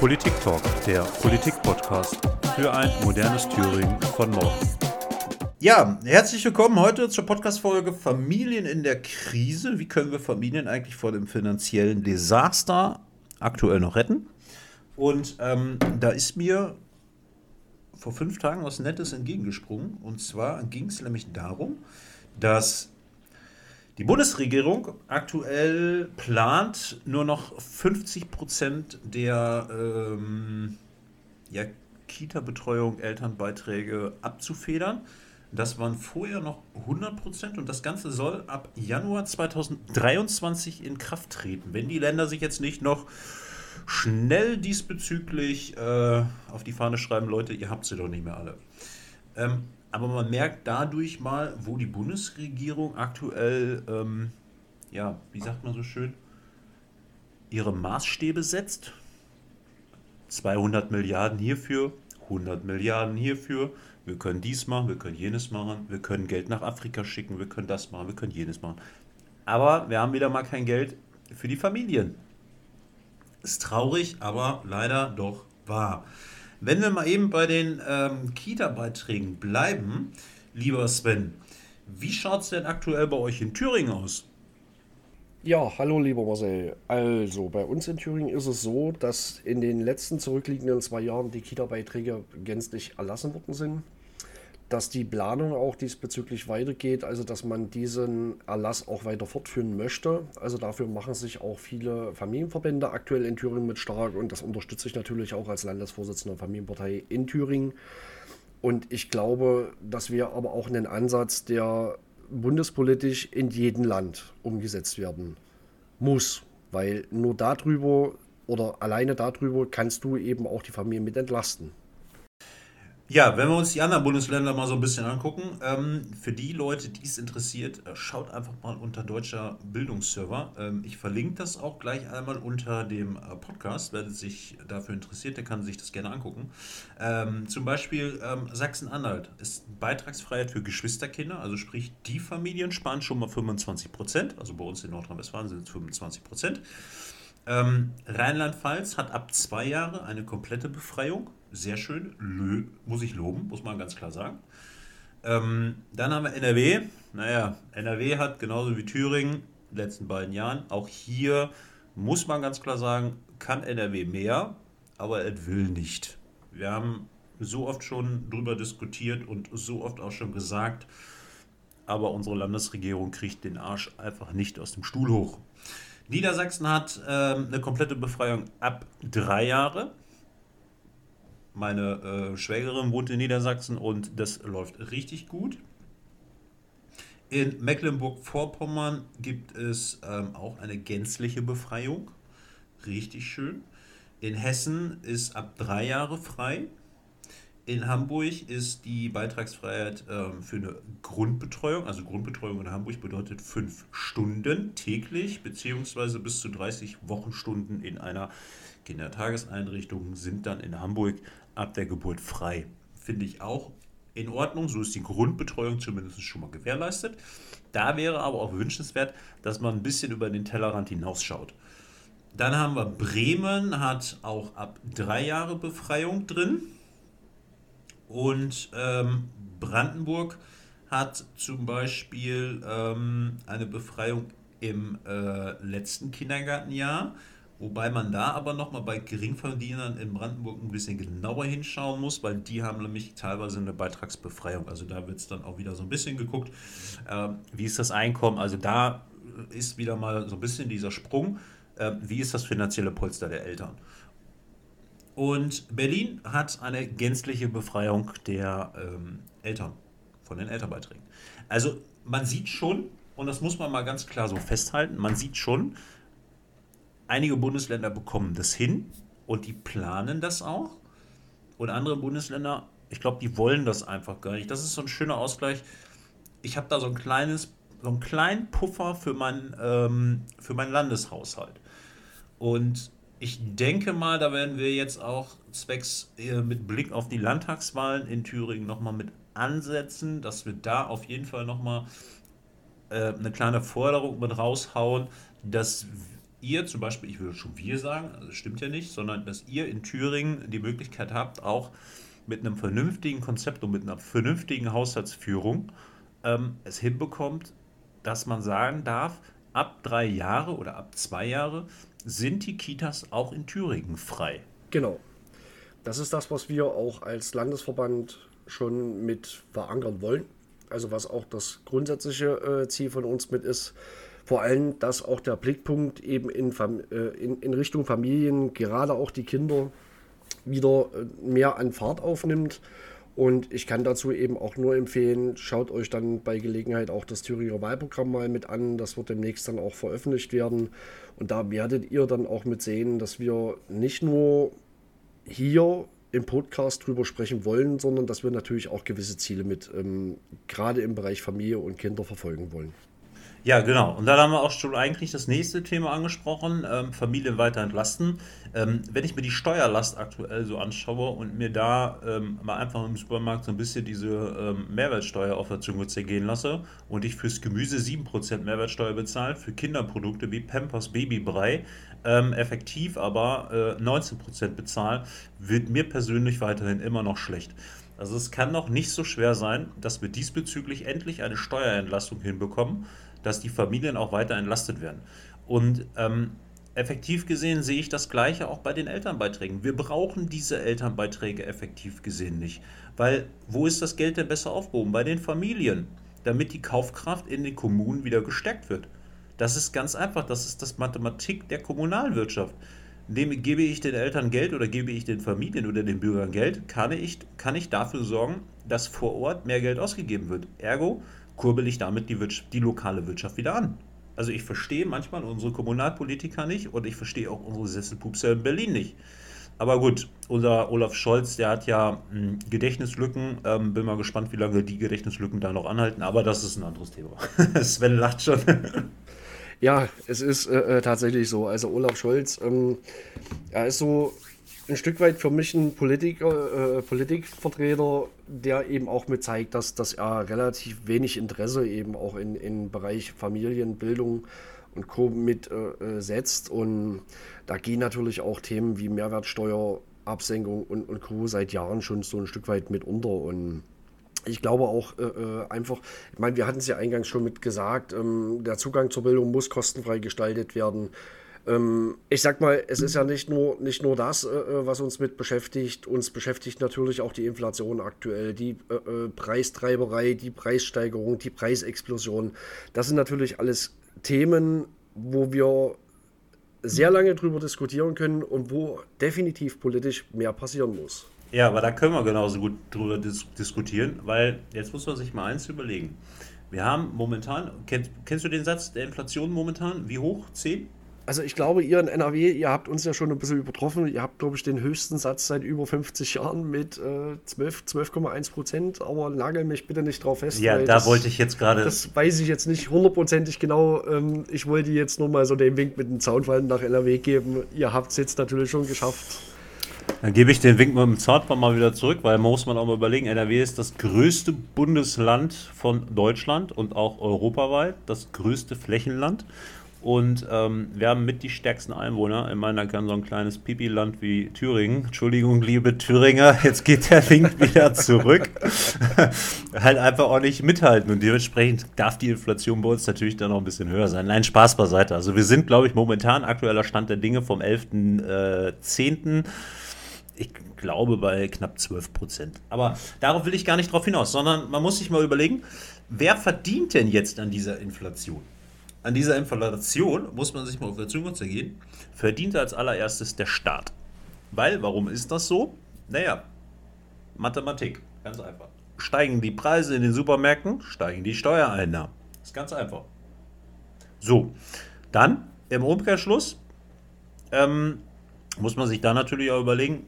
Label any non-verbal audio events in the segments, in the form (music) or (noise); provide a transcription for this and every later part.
Politik Talk, der Politik-Podcast für ein modernes Thüringen von morgen. Ja, herzlich willkommen heute zur Podcast-Folge Familien in der Krise. Wie können wir Familien eigentlich vor dem finanziellen Desaster aktuell noch retten? Und ähm, da ist mir vor fünf Tagen was Nettes entgegengesprungen. Und zwar ging es nämlich darum, dass die Bundesregierung aktuell plant, nur noch 50 Prozent der ähm, ja, Kita-Betreuung, Elternbeiträge abzufedern. Das waren vorher noch 100 Prozent und das Ganze soll ab Januar 2023 in Kraft treten, wenn die Länder sich jetzt nicht noch schnell diesbezüglich äh, auf die Fahne schreiben, Leute, ihr habt sie doch nicht mehr alle. Ähm, aber man merkt dadurch mal, wo die Bundesregierung aktuell, ähm, ja, wie sagt man so schön, ihre Maßstäbe setzt. 200 Milliarden hierfür, 100 Milliarden hierfür. Wir können dies machen, wir können jenes machen, wir können Geld nach Afrika schicken, wir können das machen, wir können jenes machen. Aber wir haben wieder mal kein Geld für die Familien. Ist traurig, aber leider doch wahr. Wenn wir mal eben bei den ähm, Kita-Beiträgen bleiben, lieber Sven, wie schaut es denn aktuell bei euch in Thüringen aus? Ja, hallo lieber Marcel. Also, bei uns in Thüringen ist es so, dass in den letzten zurückliegenden zwei Jahren die Kita-Beiträge gänzlich erlassen worden sind dass die Planung auch diesbezüglich weitergeht, also dass man diesen Erlass auch weiter fortführen möchte. Also dafür machen sich auch viele Familienverbände aktuell in Thüringen mit stark und das unterstütze ich natürlich auch als Landesvorsitzender der Familienpartei in Thüringen. Und ich glaube, dass wir aber auch einen Ansatz, der bundespolitisch in jedem Land umgesetzt werden muss, weil nur darüber oder alleine darüber kannst du eben auch die Familie mit entlasten. Ja, wenn wir uns die anderen Bundesländer mal so ein bisschen angucken, ähm, für die Leute, die es interessiert, äh, schaut einfach mal unter deutscher Bildungsserver. Ähm, ich verlinke das auch gleich einmal unter dem äh, Podcast. Wer sich dafür interessiert, der kann sich das gerne angucken. Ähm, zum Beispiel ähm, Sachsen-Anhalt ist Beitragsfreiheit für Geschwisterkinder, also sprich, die Familien sparen schon mal 25 Prozent. Also bei uns in Nordrhein-Westfalen sind es 25 Prozent. Ähm, Rheinland-Pfalz hat ab zwei Jahre eine komplette Befreiung sehr schön. Lö, muss ich loben, muss man ganz klar sagen. Ähm, dann haben wir NRW. Naja, NRW hat genauso wie Thüringen in den letzten beiden Jahren, auch hier muss man ganz klar sagen, kann NRW mehr, aber es will nicht. Wir haben so oft schon darüber diskutiert und so oft auch schon gesagt, aber unsere Landesregierung kriegt den Arsch einfach nicht aus dem Stuhl hoch. Niedersachsen hat ähm, eine komplette Befreiung ab drei Jahre. Meine äh, Schwägerin wohnt in Niedersachsen und das läuft richtig gut. In Mecklenburg-Vorpommern gibt es ähm, auch eine gänzliche Befreiung. Richtig schön. In Hessen ist ab drei Jahre frei. In Hamburg ist die Beitragsfreiheit ähm, für eine Grundbetreuung, also Grundbetreuung in Hamburg bedeutet fünf Stunden täglich, beziehungsweise bis zu 30 Wochenstunden in einer Kindertageseinrichtung sind dann in Hamburg ab der Geburt frei. Finde ich auch in Ordnung. So ist die Grundbetreuung zumindest schon mal gewährleistet. Da wäre aber auch wünschenswert, dass man ein bisschen über den Tellerrand hinausschaut. Dann haben wir Bremen, hat auch ab drei Jahre Befreiung drin. Und ähm, Brandenburg hat zum Beispiel ähm, eine Befreiung im äh, letzten Kindergartenjahr. Wobei man da aber nochmal bei Geringverdienern in Brandenburg ein bisschen genauer hinschauen muss, weil die haben nämlich teilweise eine Beitragsbefreiung. Also da wird es dann auch wieder so ein bisschen geguckt, äh, wie ist das Einkommen. Also da ist wieder mal so ein bisschen dieser Sprung, äh, wie ist das finanzielle Polster der Eltern. Und Berlin hat eine gänzliche Befreiung der ähm, Eltern, von den Elternbeiträgen. Also man sieht schon, und das muss man mal ganz klar so festhalten, man sieht schon, einige Bundesländer bekommen das hin und die planen das auch. Und andere Bundesländer, ich glaube, die wollen das einfach gar nicht. Das ist so ein schöner Ausgleich. Ich habe da so ein kleines, so einen kleinen Puffer für, mein, ähm, für meinen Landeshaushalt. Und ich denke mal, da werden wir jetzt auch zwecks äh, mit Blick auf die Landtagswahlen in Thüringen nochmal mit ansetzen, dass wir da auf jeden Fall nochmal äh, eine kleine Forderung mit raushauen, dass ihr zum Beispiel, ich würde schon wir sagen, also das stimmt ja nicht, sondern dass ihr in Thüringen die Möglichkeit habt, auch mit einem vernünftigen Konzept und mit einer vernünftigen Haushaltsführung ähm, es hinbekommt, dass man sagen darf, ab drei Jahre oder ab zwei Jahre sind die Kitas auch in Thüringen frei. Genau. Das ist das, was wir auch als Landesverband schon mit verankern wollen. Also was auch das grundsätzliche äh, Ziel von uns mit ist. Vor allem, dass auch der Blickpunkt eben in, äh, in, in Richtung Familien, gerade auch die Kinder, wieder äh, mehr an Fahrt aufnimmt. Und ich kann dazu eben auch nur empfehlen, schaut euch dann bei Gelegenheit auch das Thüringer Wahlprogramm mal mit an. Das wird demnächst dann auch veröffentlicht werden. Und da werdet ihr dann auch mit sehen, dass wir nicht nur hier im Podcast drüber sprechen wollen, sondern dass wir natürlich auch gewisse Ziele mit ähm, gerade im Bereich Familie und Kinder verfolgen wollen. Ja, genau. Und dann haben wir auch schon eigentlich das nächste Thema angesprochen, ähm, Familien weiter entlasten. Ähm, wenn ich mir die Steuerlast aktuell so anschaue und mir da ähm, mal einfach im Supermarkt so ein bisschen diese ähm, Mehrwertsteuer auf der Zunge zergehen lasse und ich fürs Gemüse 7% Mehrwertsteuer bezahle, für Kinderprodukte wie Pampers Babybrei ähm, effektiv aber äh, 19% bezahle, wird mir persönlich weiterhin immer noch schlecht. Also es kann doch nicht so schwer sein, dass wir diesbezüglich endlich eine Steuerentlastung hinbekommen dass die Familien auch weiter entlastet werden. Und ähm, effektiv gesehen sehe ich das Gleiche auch bei den Elternbeiträgen. Wir brauchen diese Elternbeiträge effektiv gesehen nicht. Weil wo ist das Geld denn besser aufgehoben? Bei den Familien, damit die Kaufkraft in den Kommunen wieder gestärkt wird. Das ist ganz einfach, das ist das Mathematik der Kommunalwirtschaft. Indem gebe ich den Eltern Geld oder gebe ich den Familien oder den Bürgern Geld, kann ich, kann ich dafür sorgen, dass vor Ort mehr Geld ausgegeben wird. Ergo, kurbel ich damit die, die lokale Wirtschaft wieder an. Also ich verstehe manchmal unsere Kommunalpolitiker nicht und ich verstehe auch unsere Sesselpupser in Berlin nicht. Aber gut, unser Olaf Scholz, der hat ja mh, hm, Gedächtnislücken. Ähm, bin mal gespannt, wie lange die Gedächtnislücken da noch anhalten. Aber das ist ein anderes Thema. (laughs) Sven lacht schon. Ja, es ist äh, äh, tatsächlich so. Also Olaf Scholz, ähm, er ist so ein Stück weit für mich ein Politiker, äh, Politikvertreter, der eben auch mit zeigt, dass, dass er relativ wenig Interesse eben auch in, in Bereich Familienbildung und Co. mit äh, äh, setzt. Und da gehen natürlich auch Themen wie Mehrwertsteuerabsenkung und, und Co. seit Jahren schon so ein Stück weit mit unter. Und ich glaube auch äh, äh einfach, ich meine, wir hatten es ja eingangs schon mit gesagt, ähm, der Zugang zur Bildung muss kostenfrei gestaltet werden. Ähm, ich sag mal, es ist ja nicht nur, nicht nur das, äh, äh, was uns mit beschäftigt. Uns beschäftigt natürlich auch die Inflation aktuell, die äh, äh, Preistreiberei, die Preissteigerung, die Preisexplosion. Das sind natürlich alles Themen, wo wir sehr lange drüber diskutieren können und wo definitiv politisch mehr passieren muss. Ja, aber da können wir genauso gut drüber dis diskutieren, weil jetzt muss man sich mal eins überlegen. Wir haben momentan, kennst, kennst du den Satz der Inflation momentan? Wie hoch? 10? Also ich glaube, ihr in NRW, ihr habt uns ja schon ein bisschen übertroffen. Ihr habt, glaube ich, den höchsten Satz seit über 50 Jahren mit äh, 12, 12,1 Prozent. Aber nagel mich bitte nicht drauf fest. Ja, da das, wollte ich jetzt gerade. Das weiß ich jetzt nicht hundertprozentig genau. Ähm, ich wollte jetzt nur mal so den Wink mit dem Zaunfall nach NRW geben. Ihr habt es jetzt natürlich schon geschafft. Dann gebe ich den Wink mit dem Zaunfall mal wieder zurück, weil muss man auch mal überlegen, NRW ist das größte Bundesland von Deutschland und auch europaweit, das größte Flächenland. Und ähm, wir haben mit die stärksten Einwohner. Ich meine, da kann so ein kleines Pipi-Land wie Thüringen, Entschuldigung, liebe Thüringer, jetzt geht der Link (laughs) wieder zurück, (laughs) halt einfach auch nicht mithalten. Und dementsprechend darf die Inflation bei uns natürlich dann noch ein bisschen höher sein. Nein, Spaß beiseite. Also wir sind, glaube ich, momentan aktueller Stand der Dinge vom 11.10. Äh, ich glaube bei knapp 12 Prozent. Aber darauf will ich gar nicht drauf hinaus, sondern man muss sich mal überlegen, wer verdient denn jetzt an dieser Inflation? an dieser Inflation, muss man sich mal auf der Zunge zergehen, verdient als allererstes der Staat. Weil, warum ist das so? Naja, Mathematik, ganz einfach. Steigen die Preise in den Supermärkten, steigen die Steuereinnahmen. Ist ganz einfach. So, dann im Umkehrschluss ähm, muss man sich da natürlich auch überlegen,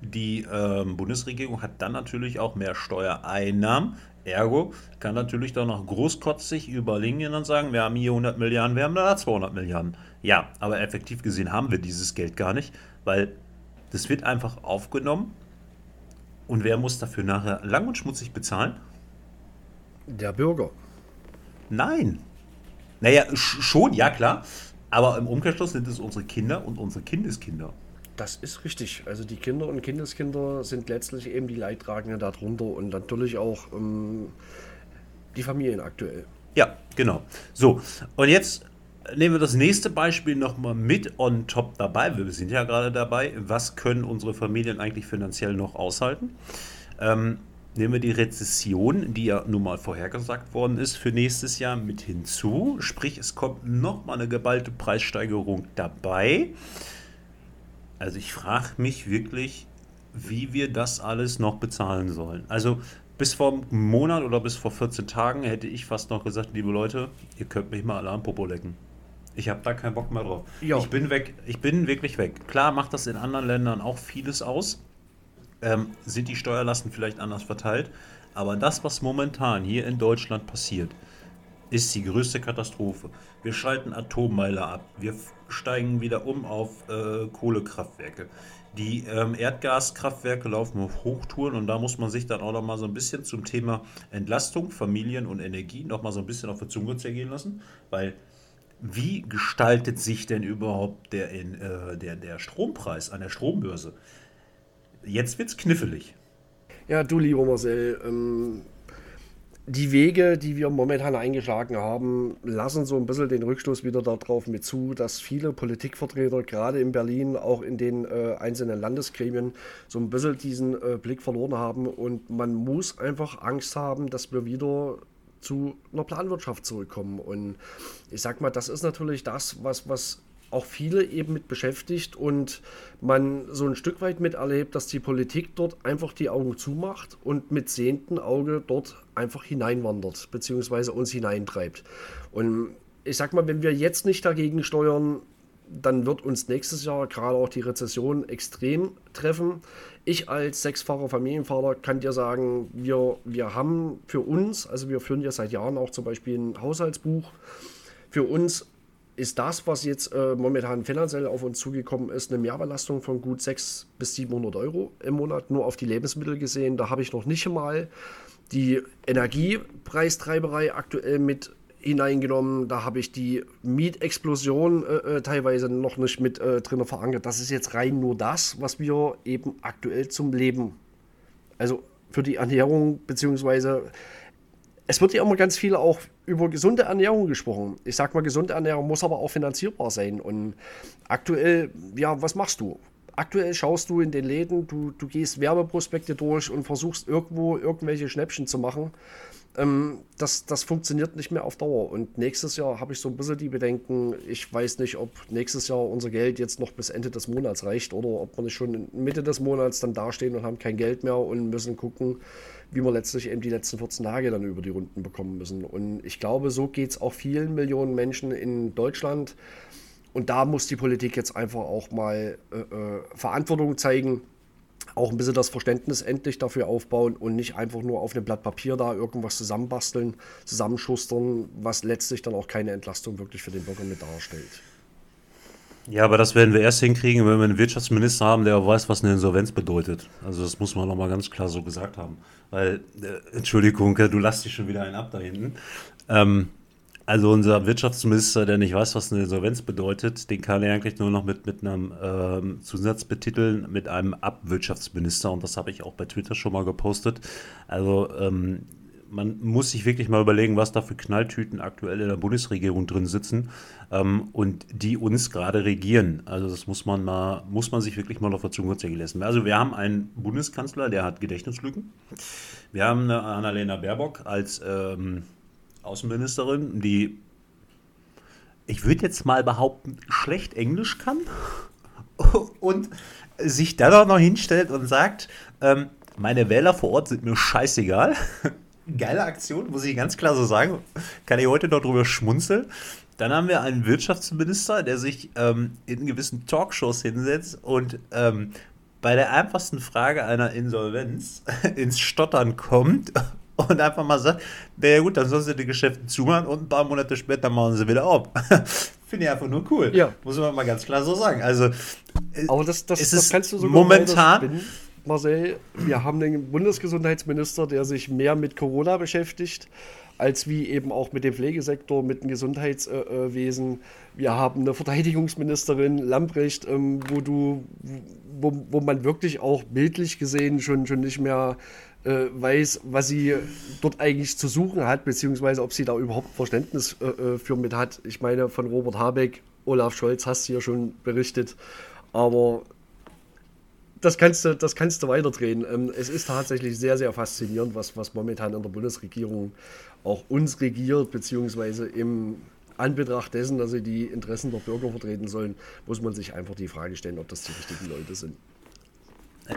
die ähm, Bundesregierung hat dann natürlich auch mehr Steuereinnahmen, Ergo kann natürlich dann noch großkotzig überlegen und sagen, wir haben hier 100 Milliarden, wir haben da 200 Milliarden. Ja, aber effektiv gesehen haben wir dieses Geld gar nicht, weil das wird einfach aufgenommen und wer muss dafür nachher lang und schmutzig bezahlen? Der Bürger. Nein. Naja, schon, ja klar. Aber im Umkehrschluss sind es unsere Kinder und unsere Kindeskinder. Das ist richtig. Also die Kinder und Kindeskinder sind letztlich eben die Leidtragenden darunter und natürlich auch ähm, die Familien aktuell. Ja, genau. So, und jetzt nehmen wir das nächste Beispiel nochmal mit on top dabei. Wir sind ja gerade dabei. Was können unsere Familien eigentlich finanziell noch aushalten? Ähm, nehmen wir die Rezession, die ja nun mal vorhergesagt worden ist für nächstes Jahr mit hinzu. Sprich, es kommt nochmal eine geballte Preissteigerung dabei. Also ich frage mich wirklich, wie wir das alles noch bezahlen sollen. Also bis vor einem Monat oder bis vor 14 Tagen hätte ich fast noch gesagt, liebe Leute, ihr könnt mich mal alle am Popo lecken. Ich habe da keinen Bock mehr drauf. Jo. Ich bin weg. Ich bin wirklich weg. Klar macht das in anderen Ländern auch vieles aus. Ähm, sind die Steuerlasten vielleicht anders verteilt. Aber das, was momentan hier in Deutschland passiert, ist die größte Katastrophe. Wir schalten Atommeiler ab. Wir steigen wieder um auf äh, Kohlekraftwerke. Die ähm, Erdgaskraftwerke laufen auf Hochtouren und da muss man sich dann auch noch mal so ein bisschen zum Thema Entlastung, Familien und Energie noch mal so ein bisschen auf die Zunge zergehen lassen, weil wie gestaltet sich denn überhaupt der, in, äh, der, der Strompreis an der Strombörse? Jetzt wird es knifflig. Ja, du lieber Marcel, ähm, die Wege, die wir momentan eingeschlagen haben, lassen so ein bisschen den Rückstoß wieder darauf mit zu, dass viele Politikvertreter, gerade in Berlin, auch in den äh, einzelnen Landesgremien, so ein bisschen diesen äh, Blick verloren haben. Und man muss einfach Angst haben, dass wir wieder zu einer Planwirtschaft zurückkommen. Und ich sag mal, das ist natürlich das, was, was auch viele eben mit beschäftigt und man so ein Stück weit miterlebt, dass die Politik dort einfach die Augen zumacht und mit sehenden Auge dort einfach hineinwandert, beziehungsweise uns hineintreibt. Und ich sag mal, wenn wir jetzt nicht dagegen steuern, dann wird uns nächstes Jahr gerade auch die Rezession extrem treffen. Ich als sechsfacher Familienvater kann dir sagen, wir, wir haben für uns, also wir führen ja seit Jahren auch zum Beispiel ein Haushaltsbuch, für uns ist das, was jetzt äh, momentan finanziell auf uns zugekommen ist, eine Mehrbelastung von gut 600 bis 700 Euro im Monat, nur auf die Lebensmittel gesehen. Da habe ich noch nicht mal die Energiepreistreiberei aktuell mit hineingenommen. Da habe ich die Mietexplosion äh, äh, teilweise noch nicht mit äh, drin verankert. Das ist jetzt rein nur das, was wir eben aktuell zum Leben, also für die Ernährung beziehungsweise es wird ja immer ganz viel auch über gesunde Ernährung gesprochen. Ich sag mal, gesunde Ernährung muss aber auch finanzierbar sein. Und aktuell, ja, was machst du? Aktuell schaust du in den Läden, du, du gehst Werbeprospekte durch und versuchst irgendwo irgendwelche Schnäppchen zu machen. Ähm, das, das funktioniert nicht mehr auf Dauer. Und nächstes Jahr habe ich so ein bisschen die Bedenken, ich weiß nicht, ob nächstes Jahr unser Geld jetzt noch bis Ende des Monats reicht oder ob wir nicht schon Mitte des Monats dann dastehen und haben kein Geld mehr und müssen gucken, wie wir letztlich eben die letzten 14 Tage dann über die Runden bekommen müssen. Und ich glaube, so geht es auch vielen Millionen Menschen in Deutschland. Und da muss die Politik jetzt einfach auch mal äh, äh, Verantwortung zeigen, auch ein bisschen das Verständnis endlich dafür aufbauen und nicht einfach nur auf einem Blatt Papier da irgendwas zusammenbasteln, zusammenschustern, was letztlich dann auch keine Entlastung wirklich für den Bürger mit darstellt. Ja, aber das werden wir erst hinkriegen, wenn wir einen Wirtschaftsminister haben, der weiß, was eine Insolvenz bedeutet. Also das muss man nochmal ganz klar so gesagt haben. Weil, äh, Entschuldigung, du lasst dich schon wieder einen ab da hinten. Ähm, also unser Wirtschaftsminister, der nicht weiß, was eine Insolvenz bedeutet, den kann er eigentlich nur noch mit, mit einem ähm, Zusatz betiteln, mit einem Abwirtschaftsminister. Und das habe ich auch bei Twitter schon mal gepostet. Also ähm, man muss sich wirklich mal überlegen, was da für Knalltüten aktuell in der Bundesregierung drin sitzen ähm, und die uns gerade regieren. Also das muss man mal, muss man sich wirklich mal auf der Zunge zergehen lassen. Also wir haben einen Bundeskanzler, der hat Gedächtnislücken. Wir haben eine Annalena Baerbock als ähm, Außenministerin, die ich würde jetzt mal behaupten, schlecht Englisch kann (laughs) und sich dann auch noch hinstellt und sagt, ähm, meine Wähler vor Ort sind mir scheißegal (laughs) geile Aktion, muss ich ganz klar so sagen. Kann ich heute noch drüber schmunzeln. Dann haben wir einen Wirtschaftsminister, der sich ähm, in gewissen Talkshows hinsetzt und ähm, bei der einfachsten Frage einer Insolvenz (laughs) ins Stottern kommt (laughs) und einfach mal sagt, naja gut, dann sollen sie die Geschäfte zumachen und ein paar Monate später machen sie wieder auf. (laughs) Finde ich einfach nur cool. Ja. Muss man mal ganz klar so sagen. Also, Aber das, das, das kannst du sogar momentan Marcel, wir haben einen Bundesgesundheitsminister, der sich mehr mit Corona beschäftigt, als wie eben auch mit dem Pflegesektor, mit dem Gesundheitswesen. Wir haben eine Verteidigungsministerin, Lamprecht, ähm, wo du, wo, wo man wirklich auch bildlich gesehen schon, schon nicht mehr äh, weiß, was sie dort eigentlich zu suchen hat, beziehungsweise ob sie da überhaupt Verständnis äh, äh für mit hat. Ich meine, von Robert Habeck, Olaf Scholz hast du ja schon berichtet, aber das kannst du, das kannst du weiterdrehen. Ähm, es ist tatsächlich sehr, sehr faszinierend, was, was momentan in der Bundesregierung auch uns regiert, beziehungsweise im Anbetracht dessen, dass sie die Interessen der Bürger vertreten sollen, muss man sich einfach die Frage stellen, ob das die richtigen Leute sind.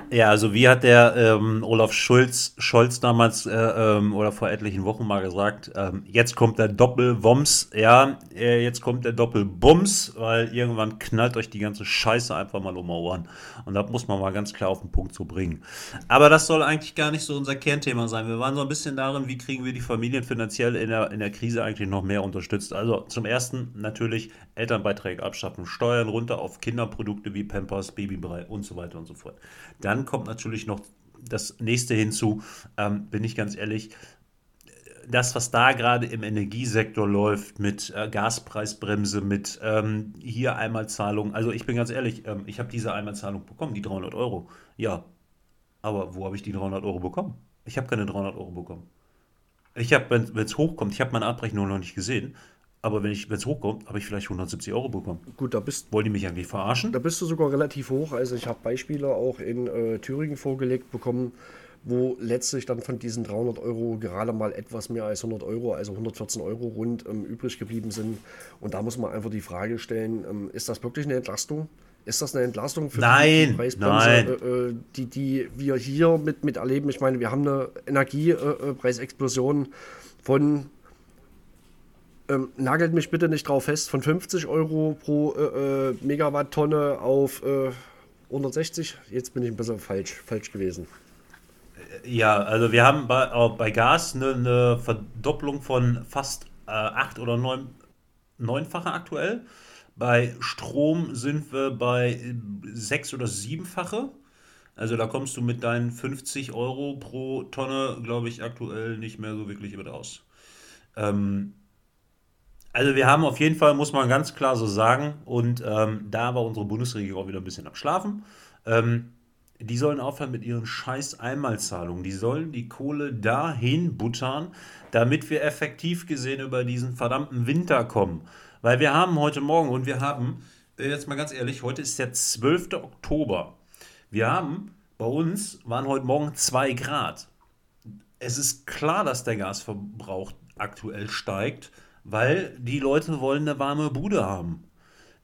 Ja, also wie hat der ähm, Olaf Schulz, Scholz damals äh, ähm, oder vor etlichen Wochen mal gesagt, ähm, jetzt kommt der Doppelwoms, ja, äh, jetzt kommt der Doppelbums, weil irgendwann knallt euch die ganze Scheiße einfach mal um die Ohren. Und da muss man mal ganz klar auf den Punkt zu bringen. Aber das soll eigentlich gar nicht so unser Kernthema sein. Wir waren so ein bisschen darin, wie kriegen wir die Familien finanziell in der, in der Krise eigentlich noch mehr unterstützt. Also zum ersten natürlich Elternbeiträge abschaffen, Steuern runter auf Kinderprodukte wie Pampers, Babybrei und so weiter und so fort. Dann kommt natürlich noch das nächste hinzu, ähm, bin ich ganz ehrlich, das, was da gerade im Energiesektor läuft, mit äh, Gaspreisbremse, mit ähm, hier Einmalzahlung. Also ich bin ganz ehrlich, ähm, ich habe diese Einmalzahlung bekommen, die 300 Euro. Ja, aber wo habe ich die 300 Euro bekommen? Ich habe keine 300 Euro bekommen. Ich habe, wenn es hochkommt, ich habe meine Abrechnung noch nicht gesehen. Aber wenn es hochkommt, habe ich vielleicht 170 Euro bekommen. Gut, da bist Wollen die mich eigentlich verarschen? Da bist du sogar relativ hoch. Also ich habe Beispiele auch in äh, Thüringen vorgelegt bekommen, wo letztlich dann von diesen 300 Euro gerade mal etwas mehr als 100 Euro, also 114 Euro rund ähm, übrig geblieben sind. Und da muss man einfach die Frage stellen, ähm, ist das wirklich eine Entlastung? Ist das eine Entlastung für nein, die Preisbremse. Äh, äh die, die wir hier mit, mit erleben? Ich meine, wir haben eine Energiepreisexplosion von ähm, nagelt mich bitte nicht drauf fest, von 50 Euro pro äh, äh Megawatttonne auf äh, 160. Jetzt bin ich ein bisschen falsch, falsch gewesen. Ja, also wir haben bei, bei Gas eine, eine, Verdopplung von fast äh, acht oder neun, neunfache aktuell. Bei Strom sind wir bei sechs oder siebenfache. Also da kommst du mit deinen 50 Euro pro Tonne, glaube ich, aktuell nicht mehr so wirklich über aus. Ähm, also wir haben auf jeden Fall, muss man ganz klar so sagen, und ähm, da war unsere Bundesregierung auch wieder ein bisschen am Schlafen. Ähm, die sollen aufhören mit ihren scheiß Einmalzahlungen. Die sollen die Kohle dahin buttern, damit wir effektiv gesehen über diesen verdammten Winter kommen. Weil wir haben heute Morgen und wir haben, äh, jetzt mal ganz ehrlich, heute ist der 12. Oktober. Wir haben, bei uns waren heute Morgen 2 Grad. Es ist klar, dass der Gasverbrauch aktuell steigt weil die Leute wollen eine warme Bude haben.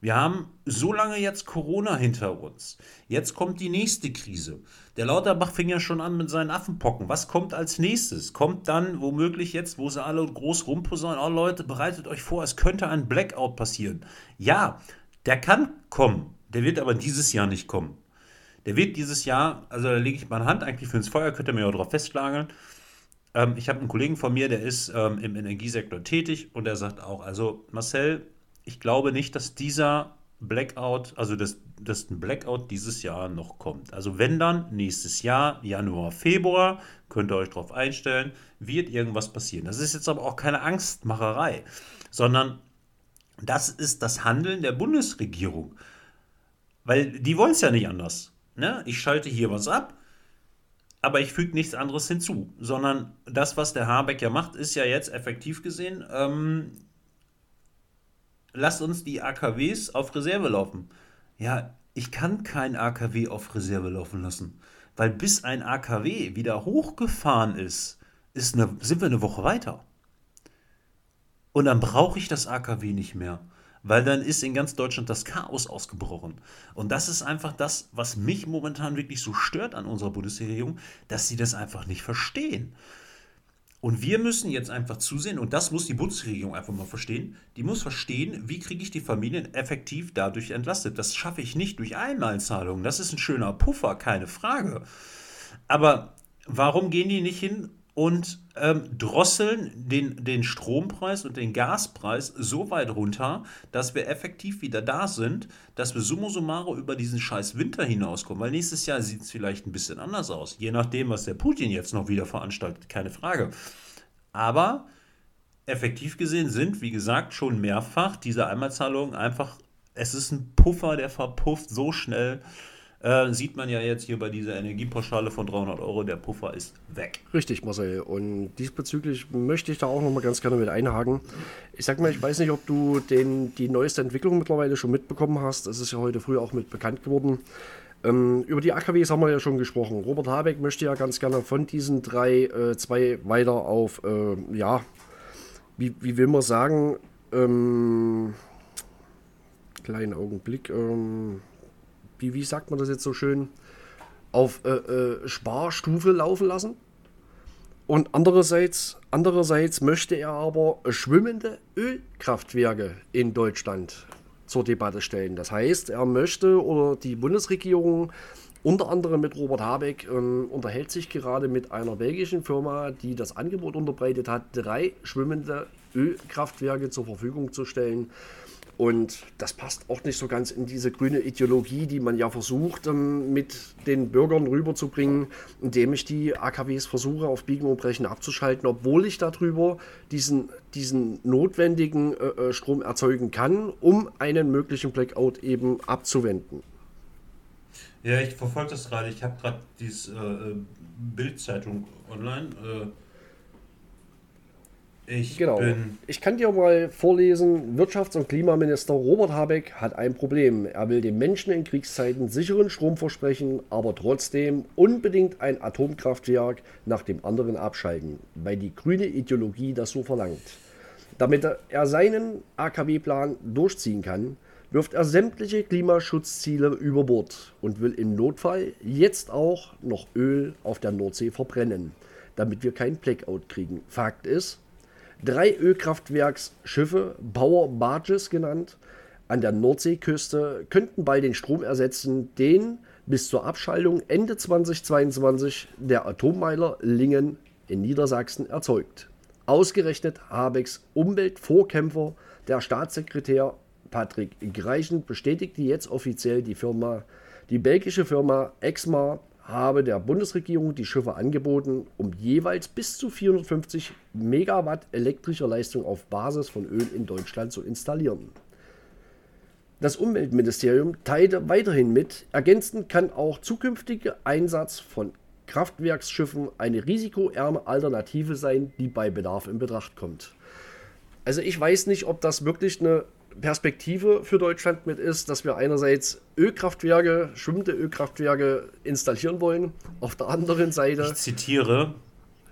Wir haben so lange jetzt Corona hinter uns. Jetzt kommt die nächste Krise. Der Lauterbach fing ja schon an mit seinen Affenpocken. Was kommt als nächstes? Kommt dann womöglich jetzt, wo sie alle groß rumposaunen, oh Leute, bereitet euch vor, es könnte ein Blackout passieren. Ja, der kann kommen. Der wird aber dieses Jahr nicht kommen. Der wird dieses Jahr, also da lege ich meine Hand eigentlich für ins Feuer, könnt ihr mir auch drauf festlageln. Ähm, ich habe einen Kollegen von mir, der ist ähm, im Energiesektor tätig und der sagt auch, also Marcel, ich glaube nicht, dass dieser Blackout, also dass, dass ein Blackout dieses Jahr noch kommt. Also wenn dann nächstes Jahr, Januar, Februar, könnt ihr euch darauf einstellen, wird irgendwas passieren. Das ist jetzt aber auch keine Angstmacherei, sondern das ist das Handeln der Bundesregierung. Weil die wollen es ja nicht anders. Ne? Ich schalte hier was ab, aber ich füge nichts anderes hinzu, sondern das, was der Habeck ja macht, ist ja jetzt effektiv gesehen, ähm, lasst uns die AKWs auf Reserve laufen. Ja, ich kann kein AKW auf Reserve laufen lassen, weil bis ein AKW wieder hochgefahren ist, ist eine, sind wir eine Woche weiter. Und dann brauche ich das AKW nicht mehr weil dann ist in ganz Deutschland das Chaos ausgebrochen. Und das ist einfach das, was mich momentan wirklich so stört an unserer Bundesregierung, dass sie das einfach nicht verstehen. Und wir müssen jetzt einfach zusehen, und das muss die Bundesregierung einfach mal verstehen, die muss verstehen, wie kriege ich die Familien effektiv dadurch entlastet. Das schaffe ich nicht durch Einmalzahlungen. Das ist ein schöner Puffer, keine Frage. Aber warum gehen die nicht hin und ähm, drosseln den, den Strompreis und den Gaspreis so weit runter, dass wir effektiv wieder da sind, dass wir summa summarum über diesen scheiß Winter hinauskommen. Weil nächstes Jahr sieht es vielleicht ein bisschen anders aus. Je nachdem, was der Putin jetzt noch wieder veranstaltet, keine Frage. Aber effektiv gesehen sind, wie gesagt, schon mehrfach diese Einmalzahlungen einfach, es ist ein Puffer, der verpufft so schnell. Äh, sieht man ja jetzt hier bei dieser Energiepauschale von 300 Euro, der Puffer ist weg. Richtig, Marcel. Und diesbezüglich möchte ich da auch noch mal ganz gerne mit einhaken. Ich sag mal, ich weiß nicht, ob du den, die neueste Entwicklung mittlerweile schon mitbekommen hast. Das ist ja heute früh auch mit bekannt geworden. Ähm, über die AKWs haben wir ja schon gesprochen. Robert Habeck möchte ja ganz gerne von diesen drei, äh, zwei weiter auf, äh, ja, wie, wie will man sagen, ähm, kleinen Augenblick, ähm, wie, wie sagt man das jetzt so schön, auf äh, äh, Sparstufe laufen lassen. Und andererseits, andererseits möchte er aber schwimmende Ölkraftwerke in Deutschland zur Debatte stellen. Das heißt, er möchte oder die Bundesregierung unter anderem mit Robert Habeck ähm, unterhält sich gerade mit einer belgischen Firma, die das Angebot unterbreitet hat, drei schwimmende Ölkraftwerke zur Verfügung zu stellen. Und das passt auch nicht so ganz in diese grüne Ideologie, die man ja versucht, ähm, mit den Bürgern rüberzubringen, indem ich die AKWs versuche, auf Biegen und Brechen abzuschalten, obwohl ich darüber diesen, diesen notwendigen äh, äh Strom erzeugen kann, um einen möglichen Blackout eben abzuwenden. Ja, ich verfolge das gerade. Ich habe gerade diese äh, äh, Bildzeitung online. Äh ich genau. Ich kann dir mal vorlesen, Wirtschafts- und Klimaminister Robert Habeck hat ein Problem. Er will den Menschen in Kriegszeiten sicheren Strom versprechen, aber trotzdem unbedingt ein Atomkraftwerk nach dem anderen abschalten, weil die grüne Ideologie das so verlangt. Damit er seinen AKW-Plan durchziehen kann, wirft er sämtliche Klimaschutzziele über Bord und will im Notfall jetzt auch noch Öl auf der Nordsee verbrennen, damit wir keinen Blackout kriegen. Fakt ist, Drei Ölkraftwerksschiffe, Power Barges genannt, an der Nordseeküste könnten bald den Strom ersetzen, den bis zur Abschaltung Ende 2022 der Atommeiler Lingen in Niedersachsen erzeugt. Ausgerechnet Habecks Umweltvorkämpfer, der Staatssekretär Patrick Greichen, bestätigte jetzt offiziell die Firma, die belgische Firma Exmar habe der Bundesregierung die Schiffe angeboten, um jeweils bis zu 450 Megawatt elektrischer Leistung auf Basis von Öl in Deutschland zu installieren. Das Umweltministerium teilte weiterhin mit, ergänzend kann auch zukünftiger Einsatz von Kraftwerksschiffen eine risikoärme Alternative sein, die bei Bedarf in Betracht kommt. Also ich weiß nicht, ob das wirklich eine Perspektive für Deutschland mit ist, dass wir einerseits Ölkraftwerke, schwimmende Ölkraftwerke installieren wollen, auf der anderen Seite ich zitiere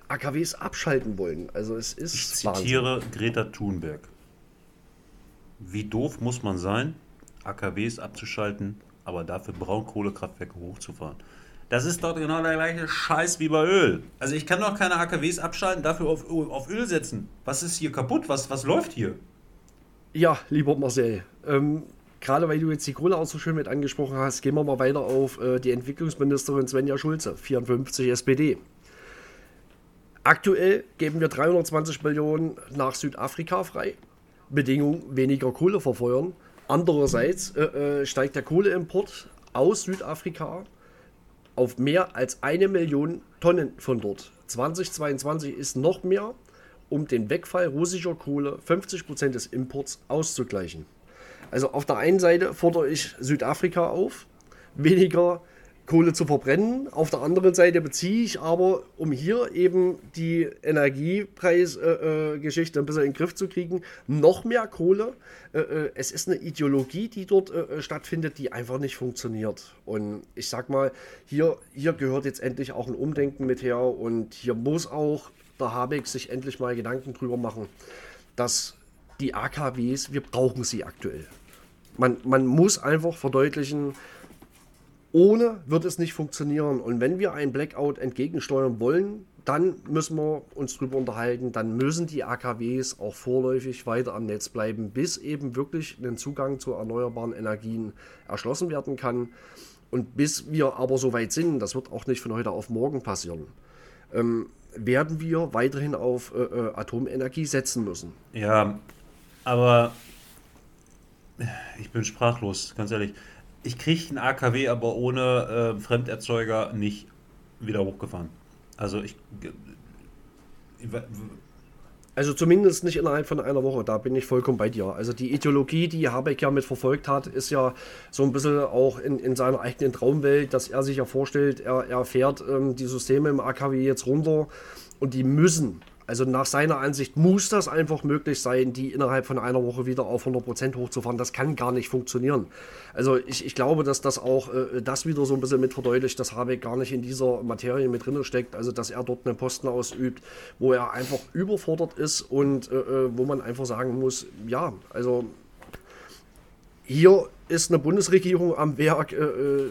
AKWs abschalten wollen. Also es ist Ich zitiere Wahnsinn. Greta Thunberg. Wie doof muss man sein, AKWs abzuschalten, aber dafür Braunkohlekraftwerke hochzufahren. Das ist dort genau der gleiche Scheiß wie bei Öl. Also ich kann doch keine AKWs abschalten, dafür auf, auf Öl setzen. Was ist hier kaputt? Was, was läuft hier? Ja, lieber Marcel, ähm, gerade weil du jetzt die Kohle auch so schön mit angesprochen hast, gehen wir mal weiter auf äh, die Entwicklungsministerin Svenja Schulze, 54 SPD. Aktuell geben wir 320 Millionen nach Südafrika frei. Bedingung weniger Kohle verfeuern. Andererseits äh, äh, steigt der Kohleimport aus Südafrika auf mehr als eine Million Tonnen von dort. 2022 ist noch mehr um den Wegfall russischer Kohle 50% des Imports auszugleichen. Also auf der einen Seite fordere ich Südafrika auf, weniger Kohle zu verbrennen. Auf der anderen Seite beziehe ich aber, um hier eben die Energiepreisgeschichte äh, ein bisschen in den Griff zu kriegen, noch mehr Kohle. Äh, äh, es ist eine Ideologie, die dort äh, stattfindet, die einfach nicht funktioniert. Und ich sag mal, hier, hier gehört jetzt endlich auch ein Umdenken mit her und hier muss auch der Habeck sich endlich mal Gedanken drüber machen, dass die AKWs, wir brauchen sie aktuell. Man, man muss einfach verdeutlichen, ohne wird es nicht funktionieren. Und wenn wir ein Blackout entgegensteuern wollen, dann müssen wir uns darüber unterhalten, dann müssen die AKWs auch vorläufig weiter am Netz bleiben, bis eben wirklich ein Zugang zu erneuerbaren Energien erschlossen werden kann. Und bis wir aber so weit sind, das wird auch nicht von heute auf morgen passieren, ähm, werden wir weiterhin auf äh, äh Atomenergie setzen müssen. Ja, aber ich bin sprachlos, ganz ehrlich. Ich kriege einen AKW aber ohne äh, Fremderzeuger nicht wieder hochgefahren. Also ich, ich also zumindest nicht innerhalb von einer Woche, da bin ich vollkommen bei dir. Also die Ideologie, die Habeck ja mit verfolgt hat, ist ja so ein bisschen auch in, in seiner eigenen Traumwelt, dass er sich ja vorstellt, er, er fährt ähm, die Systeme im AKW jetzt runter und die müssen also nach seiner Ansicht muss das einfach möglich sein, die innerhalb von einer Woche wieder auf 100% hochzufahren. Das kann gar nicht funktionieren. Also ich, ich glaube, dass das auch äh, das wieder so ein bisschen mit verdeutlicht, dass Habeck gar nicht in dieser Materie mit drin steckt. Also dass er dort einen Posten ausübt, wo er einfach überfordert ist und äh, äh wo man einfach sagen muss, ja, also hier ist eine Bundesregierung am Werk, äh, äh,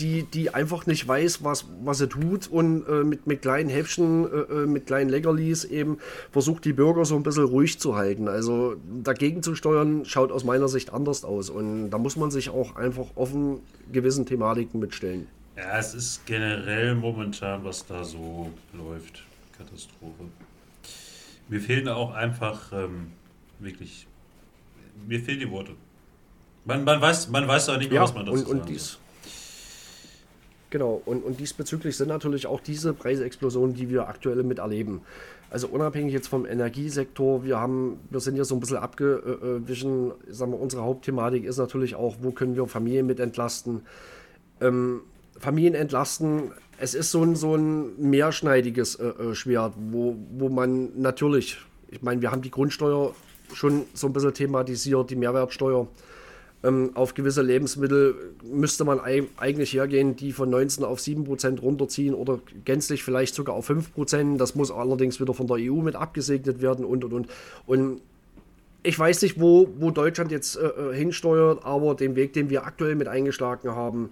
die, die einfach nicht weiß, was, was sie tut und äh, mit, mit kleinen Häppchen, äh, äh, mit kleinen Leckerlis eben versucht, die Bürger so ein bisschen ruhig zu halten. Also dagegen zu steuern, schaut aus meiner Sicht anders aus. Und da muss man sich auch einfach offen gewissen Thematiken mitstellen. Ja, es ist generell momentan, was da so läuft. Katastrophe. Mir fehlen auch einfach ähm, wirklich, mir fehlen die Worte. Man, man, weiß, man weiß auch nicht mehr, ja, was man dazu und, und dies, Genau, und, und diesbezüglich sind natürlich auch diese Preisexplosionen, die wir aktuell miterleben. Also unabhängig jetzt vom Energiesektor, wir haben, wir sind ja so ein bisschen abgewichen, sagen wir, unsere Hauptthematik ist natürlich auch, wo können wir Familien mit entlasten. Ähm, Familien entlasten, es ist so ein, so ein mehrschneidiges äh, äh Schwert, wo, wo man natürlich, ich meine, wir haben die Grundsteuer schon so ein bisschen thematisiert, die Mehrwertsteuer ähm, auf gewisse Lebensmittel müsste man eigentlich hergehen, die von 19 auf 7 Prozent runterziehen oder gänzlich vielleicht sogar auf 5 Prozent. Das muss allerdings wieder von der EU mit abgesegnet werden und und und. Und ich weiß nicht, wo, wo Deutschland jetzt äh, äh hinsteuert, aber den Weg, den wir aktuell mit eingeschlagen haben,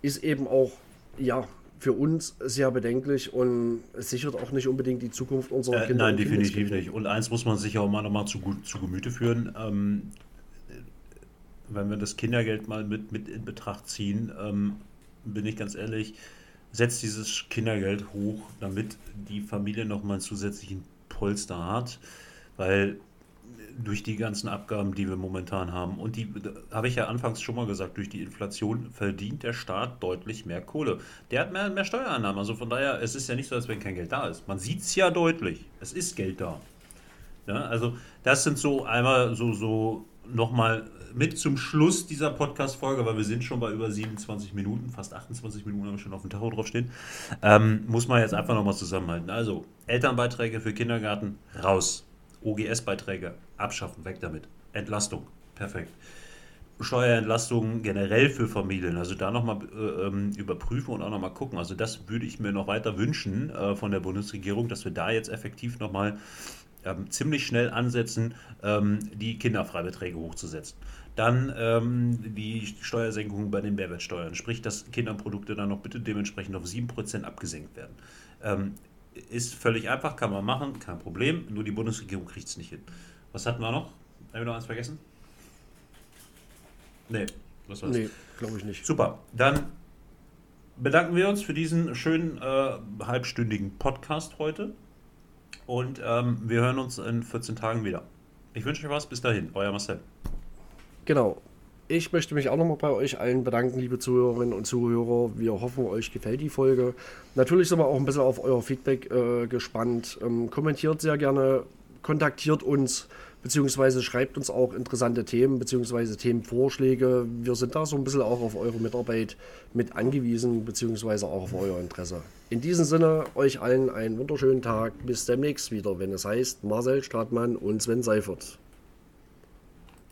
ist eben auch, ja, für uns sehr bedenklich und sichert auch nicht unbedingt die Zukunft unserer äh, Kinder. Nein, definitiv nicht. Und eins muss man sich auch mal nochmal zu, zu Gemüte führen. Ähm, wenn wir das Kindergeld mal mit, mit in Betracht ziehen, ähm, bin ich ganz ehrlich, setzt dieses Kindergeld hoch, damit die Familie nochmal einen zusätzlichen Polster hat, weil durch die ganzen Abgaben, die wir momentan haben, und die habe ich ja anfangs schon mal gesagt, durch die Inflation verdient der Staat deutlich mehr Kohle. Der hat mehr, mehr Steuereinnahmen. Also von daher, es ist ja nicht so, als wenn kein Geld da ist. Man sieht es ja deutlich. Es ist Geld da. Ja, also das sind so einmal so, so nochmal mit zum Schluss dieser Podcast-Folge, weil wir sind schon bei über 27 Minuten, fast 28 Minuten haben wir schon auf dem Tacho draufstehen, ähm, muss man jetzt einfach nochmal zusammenhalten. Also, Elternbeiträge für Kindergarten raus. OGS-Beiträge abschaffen, weg damit. Entlastung, perfekt. Steuerentlastung generell für Familien, also da nochmal äh, ähm, überprüfen und auch nochmal gucken. Also das würde ich mir noch weiter wünschen äh, von der Bundesregierung, dass wir da jetzt effektiv nochmal ähm, ziemlich schnell ansetzen, ähm, die Kinderfreibeträge hochzusetzen. Dann ähm, die Steuersenkung bei den Mehrwertsteuern, sprich, dass Kinderprodukte dann noch bitte dementsprechend auf 7% abgesenkt werden. Ähm, ist völlig einfach, kann man machen, kein Problem, nur die Bundesregierung kriegt es nicht hin. Was hatten wir noch? Haben wir noch eins vergessen? Nee, was war's? Nee, glaube ich nicht. Super, dann bedanken wir uns für diesen schönen äh, halbstündigen Podcast heute. Und ähm, wir hören uns in 14 Tagen wieder. Ich wünsche euch was. Bis dahin. Euer Marcel. Genau. Ich möchte mich auch nochmal bei euch allen bedanken, liebe Zuhörerinnen und Zuhörer. Wir hoffen, euch gefällt die Folge. Natürlich sind wir auch ein bisschen auf euer Feedback äh, gespannt. Ähm, kommentiert sehr gerne, kontaktiert uns beziehungsweise schreibt uns auch interessante Themen beziehungsweise Themenvorschläge. Wir sind da so ein bisschen auch auf eure Mitarbeit mit angewiesen beziehungsweise auch auf euer Interesse. In diesem Sinne, euch allen einen wunderschönen Tag. Bis demnächst wieder, wenn es heißt Marcel Stratmann und Sven Seifert.